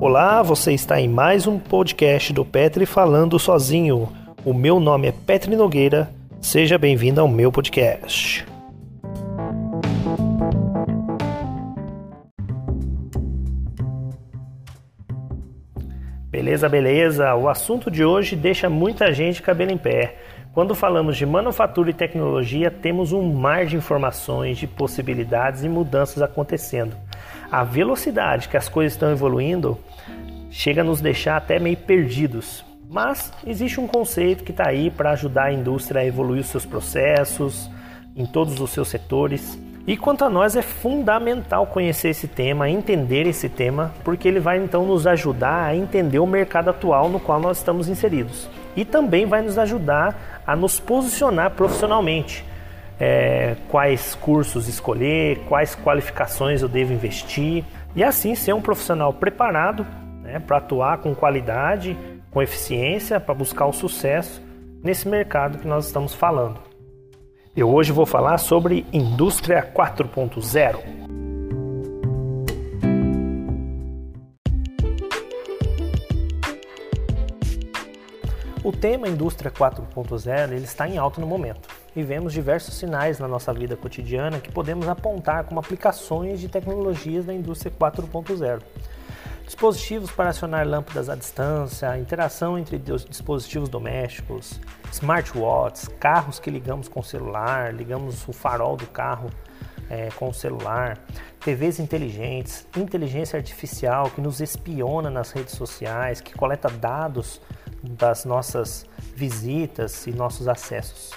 Olá, você está em mais um podcast do Petri Falando Sozinho. O meu nome é Petri Nogueira. Seja bem-vindo ao meu podcast. Beleza, beleza. O assunto de hoje deixa muita gente cabelo em pé. Quando falamos de manufatura e tecnologia, temos um mar de informações, de possibilidades e mudanças acontecendo. A velocidade que as coisas estão evoluindo chega a nos deixar até meio perdidos. Mas existe um conceito que está aí para ajudar a indústria a evoluir os seus processos em todos os seus setores. E quanto a nós, é fundamental conhecer esse tema, entender esse tema, porque ele vai então nos ajudar a entender o mercado atual no qual nós estamos inseridos e também vai nos ajudar a nos posicionar profissionalmente. É, quais cursos escolher, quais qualificações eu devo investir e assim ser um profissional preparado né, para atuar com qualidade, com eficiência, para buscar o sucesso nesse mercado que nós estamos falando. Eu hoje vou falar sobre indústria 4.0. O tema Indústria 4.0 ele está em alta no momento e vemos diversos sinais na nossa vida cotidiana que podemos apontar como aplicações de tecnologias da indústria 4.0. Dispositivos para acionar lâmpadas à distância, interação entre dispositivos domésticos, smartwatches, carros que ligamos com o celular, ligamos o farol do carro é, com o celular, TVs inteligentes, inteligência artificial que nos espiona nas redes sociais, que coleta dados das nossas visitas e nossos acessos.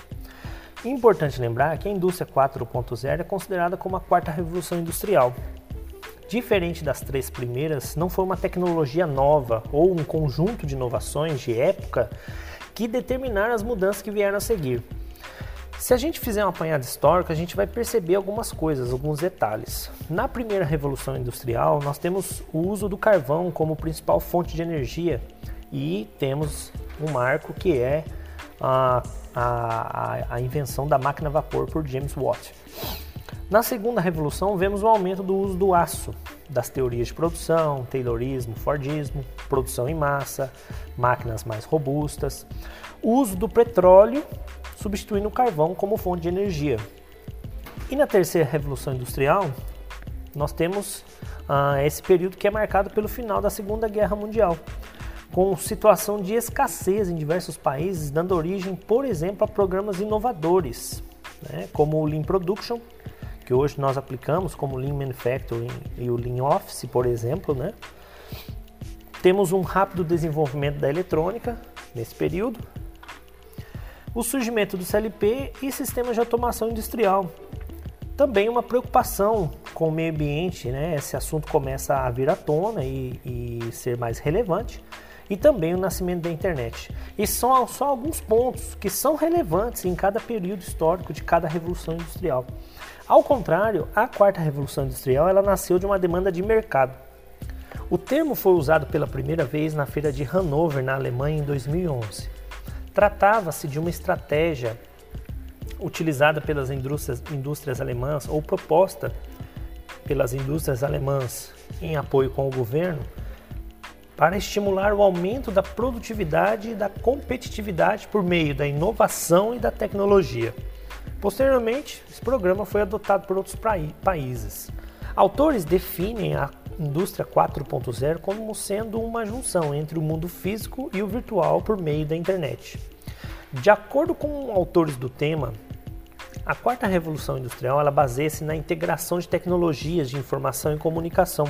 Importante lembrar que a indústria 4.0 é considerada como a quarta revolução industrial. Diferente das três primeiras, não foi uma tecnologia nova ou um conjunto de inovações de época que determinaram as mudanças que vieram a seguir. Se a gente fizer um apanhado histórico, a gente vai perceber algumas coisas, alguns detalhes. Na primeira revolução industrial, nós temos o uso do carvão como principal fonte de energia e temos um marco que é a, a, a invenção da máquina a vapor por James Watt. Na segunda revolução, vemos o aumento do uso do aço, das teorias de produção, Taylorismo, Fordismo, produção em massa, máquinas mais robustas, o uso do petróleo substituindo o carvão como fonte de energia. E na terceira revolução industrial, nós temos ah, esse período que é marcado pelo final da Segunda Guerra Mundial, com situação de escassez em diversos países, dando origem, por exemplo, a programas inovadores, né, como o Lean Production, que hoje nós aplicamos como Lean Manufacturing e o Lean Office, por exemplo. Né. Temos um rápido desenvolvimento da eletrônica nesse período, o surgimento do CLP e sistemas de automação industrial. Também uma preocupação com o meio ambiente, né? esse assunto começa a vir à tona e, e ser mais relevante e também o nascimento da internet. E são só alguns pontos que são relevantes em cada período histórico de cada revolução industrial. Ao contrário, a quarta revolução industrial ela nasceu de uma demanda de mercado. O termo foi usado pela primeira vez na feira de Hannover, na Alemanha, em 2011. Tratava-se de uma estratégia utilizada pelas indústrias, indústrias alemãs ou proposta pelas indústrias alemãs em apoio com o governo para estimular o aumento da produtividade e da competitividade por meio da inovação e da tecnologia. Posteriormente, esse programa foi adotado por outros países. Autores definem a indústria 4.0 como sendo uma junção entre o mundo físico e o virtual por meio da internet. De acordo com autores do tema, a quarta revolução industrial ela baseia-se na integração de tecnologias de informação e comunicação,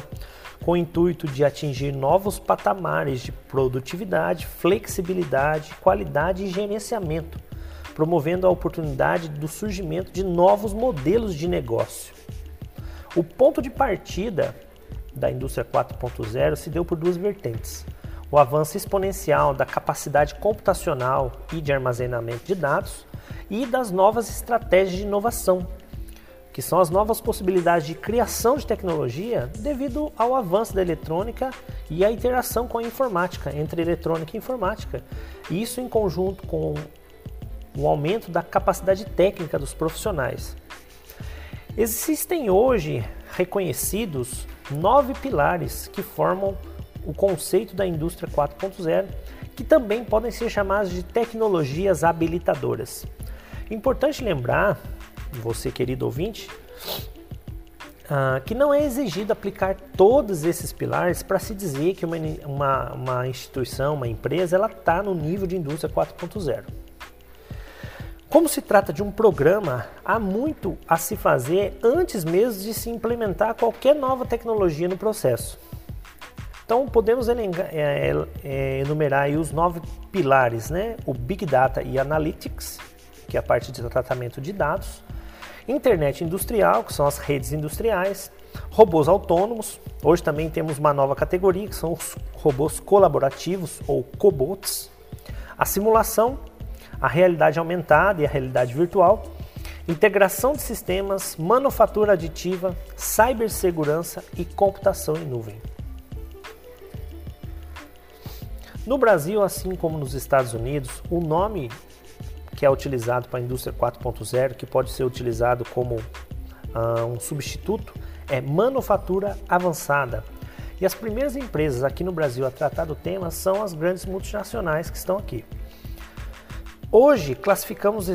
com o intuito de atingir novos patamares de produtividade, flexibilidade, qualidade e gerenciamento, promovendo a oportunidade do surgimento de novos modelos de negócio. O ponto de partida da indústria 4.0 se deu por duas vertentes. O avanço exponencial da capacidade computacional e de armazenamento de dados e das novas estratégias de inovação, que são as novas possibilidades de criação de tecnologia devido ao avanço da eletrônica e a interação com a informática, entre eletrônica e informática. Isso em conjunto com o aumento da capacidade técnica dos profissionais. Existem hoje reconhecidos nove pilares que formam o conceito da indústria 4.0, que também podem ser chamadas de tecnologias habilitadoras. Importante lembrar, você querido ouvinte, uh, que não é exigido aplicar todos esses pilares para se dizer que uma, uma, uma instituição, uma empresa, ela está no nível de indústria 4.0. Como se trata de um programa, há muito a se fazer antes mesmo de se implementar qualquer nova tecnologia no processo. Então podemos é, é, enumerar os nove pilares, né? O Big Data e Analytics, que é a parte de tratamento de dados, internet industrial, que são as redes industriais, robôs autônomos. Hoje também temos uma nova categoria, que são os robôs colaborativos ou cobots. A simulação, a realidade aumentada e a realidade virtual, integração de sistemas, manufatura aditiva, cibersegurança e computação em nuvem. No Brasil, assim como nos Estados Unidos, o nome que é utilizado para a indústria 4.0, que pode ser utilizado como uh, um substituto, é manufatura avançada. E as primeiras empresas aqui no Brasil a tratar do tema são as grandes multinacionais que estão aqui. Hoje, classificamos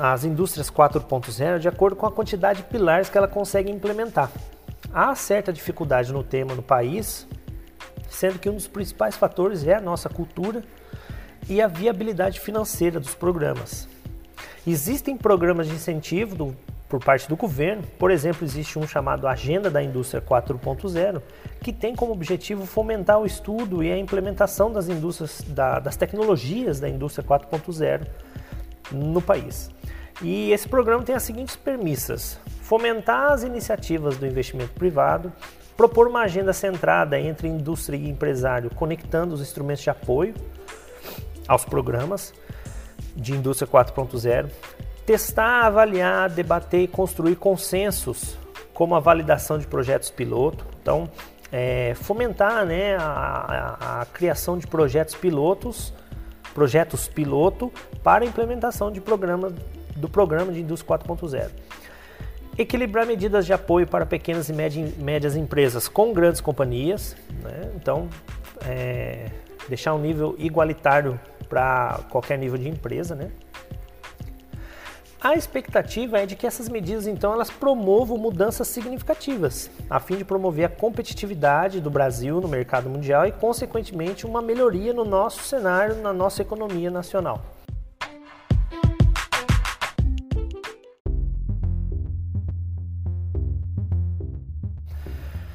as indústrias 4.0 de acordo com a quantidade de pilares que ela consegue implementar. Há certa dificuldade no tema no país, sendo que um dos principais fatores é a nossa cultura e a viabilidade financeira dos programas. Existem programas de incentivo do, por parte do governo, por exemplo, existe um chamado Agenda da Indústria 4.0, que tem como objetivo fomentar o estudo e a implementação das indústrias, da, das tecnologias da indústria 4.0 no país. E esse programa tem as seguintes premissas: fomentar as iniciativas do investimento privado, propor uma agenda centrada entre indústria e empresário, conectando os instrumentos de apoio, aos programas de indústria 4.0, testar, avaliar, debater e construir consensos, como a validação de projetos piloto. Então, é, fomentar né, a, a, a, criação de projetos pilotos, projetos piloto para implementação de programa, do programa de indústria 4.0. Equilibrar medidas de apoio para pequenas e médias empresas com grandes companhias. Né? Então, é, deixar um nível igualitário para qualquer nível de empresa, né? A expectativa é de que essas medidas então elas promovam mudanças significativas, a fim de promover a competitividade do Brasil no mercado mundial e consequentemente uma melhoria no nosso cenário, na nossa economia nacional.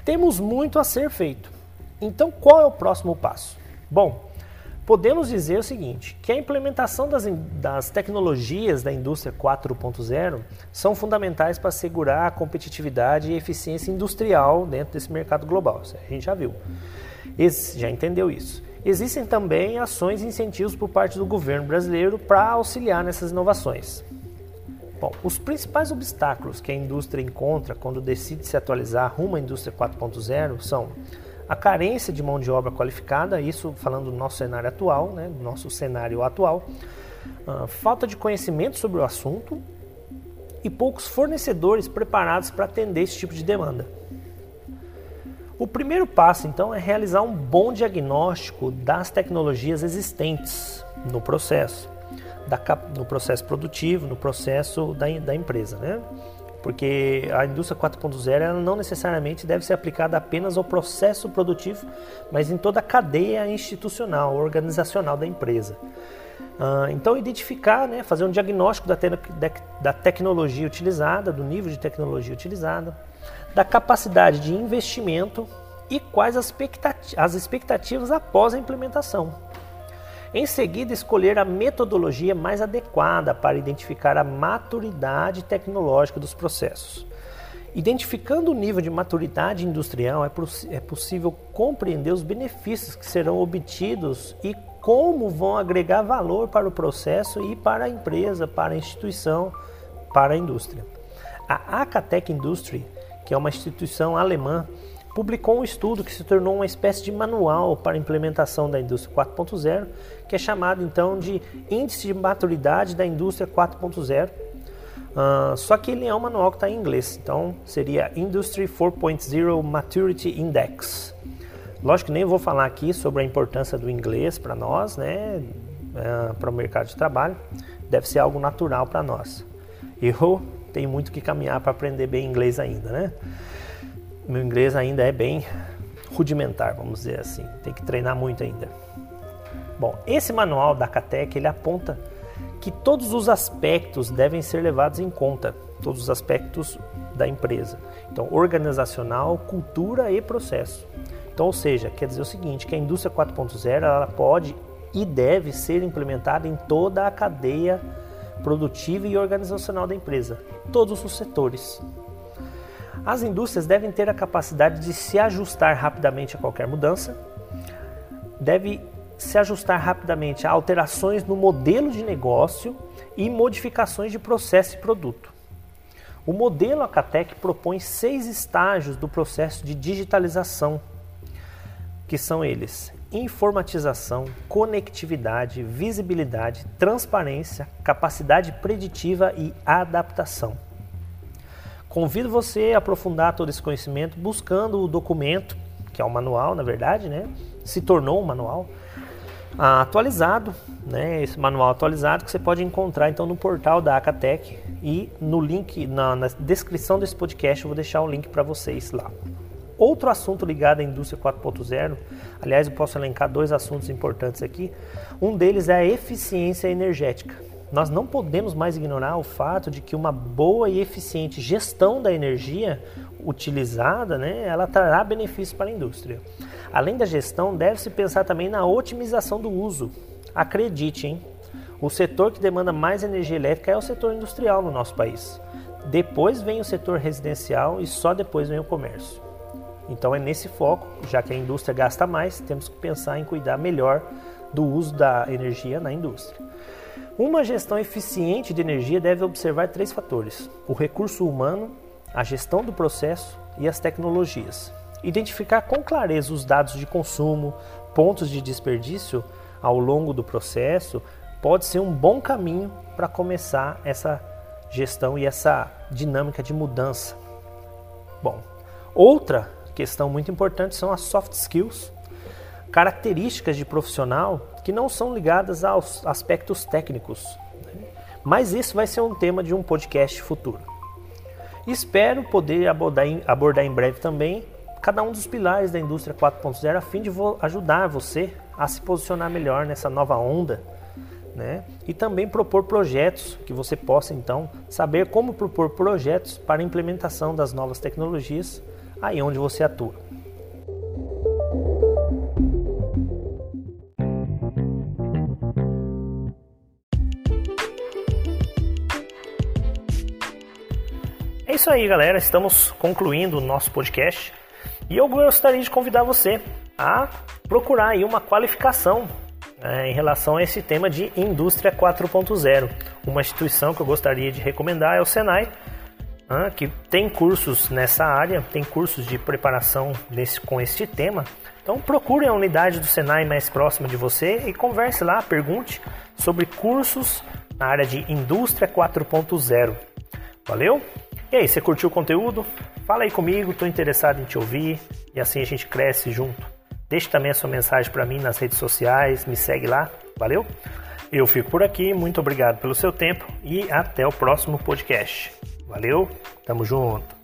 Temos muito a ser feito. Então, qual é o próximo passo? Bom, podemos dizer o seguinte, que a implementação das, das tecnologias da indústria 4.0 são fundamentais para assegurar a competitividade e eficiência industrial dentro desse mercado global. A gente já viu, Esse, já entendeu isso. Existem também ações e incentivos por parte do governo brasileiro para auxiliar nessas inovações. Bom, os principais obstáculos que a indústria encontra quando decide se atualizar rumo à indústria 4.0 são a carência de mão de obra qualificada, isso falando do nosso cenário atual, né, do nosso cenário atual, uh, falta de conhecimento sobre o assunto e poucos fornecedores preparados para atender esse tipo de demanda. O primeiro passo, então, é realizar um bom diagnóstico das tecnologias existentes no processo, da, no processo produtivo, no processo da, da empresa. Né? porque a indústria 4.0 não necessariamente deve ser aplicada apenas ao processo produtivo, mas em toda a cadeia institucional, organizacional da empresa. Uh, então, identificar, né, fazer um diagnóstico da, te da tecnologia utilizada, do nível de tecnologia utilizada, da capacidade de investimento e quais as, as expectativas após a implementação. Em seguida, escolher a metodologia mais adequada para identificar a maturidade tecnológica dos processos. Identificando o nível de maturidade industrial, é, é possível compreender os benefícios que serão obtidos e como vão agregar valor para o processo e para a empresa, para a instituição, para a indústria. A Acatec Industry, que é uma instituição alemã, publicou um estudo que se tornou uma espécie de manual para a implementação da indústria 4.0, que é chamado então de Índice de Maturidade da Indústria 4.0. Uh, só que ele é um manual que está em inglês, então seria Industry 4.0 Maturity Index. Lógico que nem vou falar aqui sobre a importância do inglês para nós, né, é, para o mercado de trabalho. Deve ser algo natural para nós. Eu tenho muito que caminhar para aprender bem inglês ainda, né? Meu inglês ainda é bem rudimentar, vamos dizer assim. Tem que treinar muito ainda. Bom, esse manual da Catec ele aponta que todos os aspectos devem ser levados em conta, todos os aspectos da empresa. Então, organizacional, cultura e processo. Então, ou seja, quer dizer o seguinte, que a indústria 4.0 ela pode e deve ser implementada em toda a cadeia produtiva e organizacional da empresa, todos os setores. As indústrias devem ter a capacidade de se ajustar rapidamente a qualquer mudança, deve se ajustar rapidamente a alterações no modelo de negócio e modificações de processo e produto. O modelo Acatec propõe seis estágios do processo de digitalização, que são eles: informatização, conectividade, visibilidade, transparência, capacidade preditiva e adaptação. Convido você a aprofundar todo esse conhecimento buscando o documento, que é o manual, na verdade, né? Se tornou um manual atualizado, né? Esse manual atualizado que você pode encontrar então no portal da Acatec e no link na, na descrição desse podcast eu vou deixar o link para vocês lá. Outro assunto ligado à indústria 4.0, aliás, eu posso elencar dois assuntos importantes aqui. Um deles é a eficiência energética. Nós não podemos mais ignorar o fato de que uma boa e eficiente gestão da energia utilizada, né, ela trará benefícios para a indústria. Além da gestão, deve-se pensar também na otimização do uso. Acredite, hein? O setor que demanda mais energia elétrica é o setor industrial no nosso país. Depois vem o setor residencial e só depois vem o comércio. Então é nesse foco, já que a indústria gasta mais, temos que pensar em cuidar melhor do uso da energia na indústria. Uma gestão eficiente de energia deve observar três fatores: o recurso humano, a gestão do processo e as tecnologias. Identificar com clareza os dados de consumo, pontos de desperdício ao longo do processo pode ser um bom caminho para começar essa gestão e essa dinâmica de mudança. Bom, outra questão muito importante são as soft skills, características de profissional que não são ligadas aos aspectos técnicos. Né? Mas isso vai ser um tema de um podcast futuro. Espero poder abordar em, abordar em breve também cada um dos pilares da indústria 4.0 a fim de ajudar você a se posicionar melhor nessa nova onda. Né? E também propor projetos que você possa então saber como propor projetos para implementação das novas tecnologias aí onde você atua. É isso aí, galera. Estamos concluindo o nosso podcast e eu gostaria de convidar você a procurar aí uma qualificação né, em relação a esse tema de indústria 4.0. Uma instituição que eu gostaria de recomendar é o Senai que tem cursos nessa área, tem cursos de preparação desse, com este tema. Então procure a unidade do Senai mais próxima de você e converse lá, pergunte sobre cursos na área de Indústria 4.0. Valeu? E aí, você curtiu o conteúdo? Fala aí comigo, estou interessado em te ouvir e assim a gente cresce junto. Deixe também a sua mensagem para mim nas redes sociais, me segue lá, valeu? Eu fico por aqui, muito obrigado pelo seu tempo e até o próximo podcast. Valeu, tamo junto.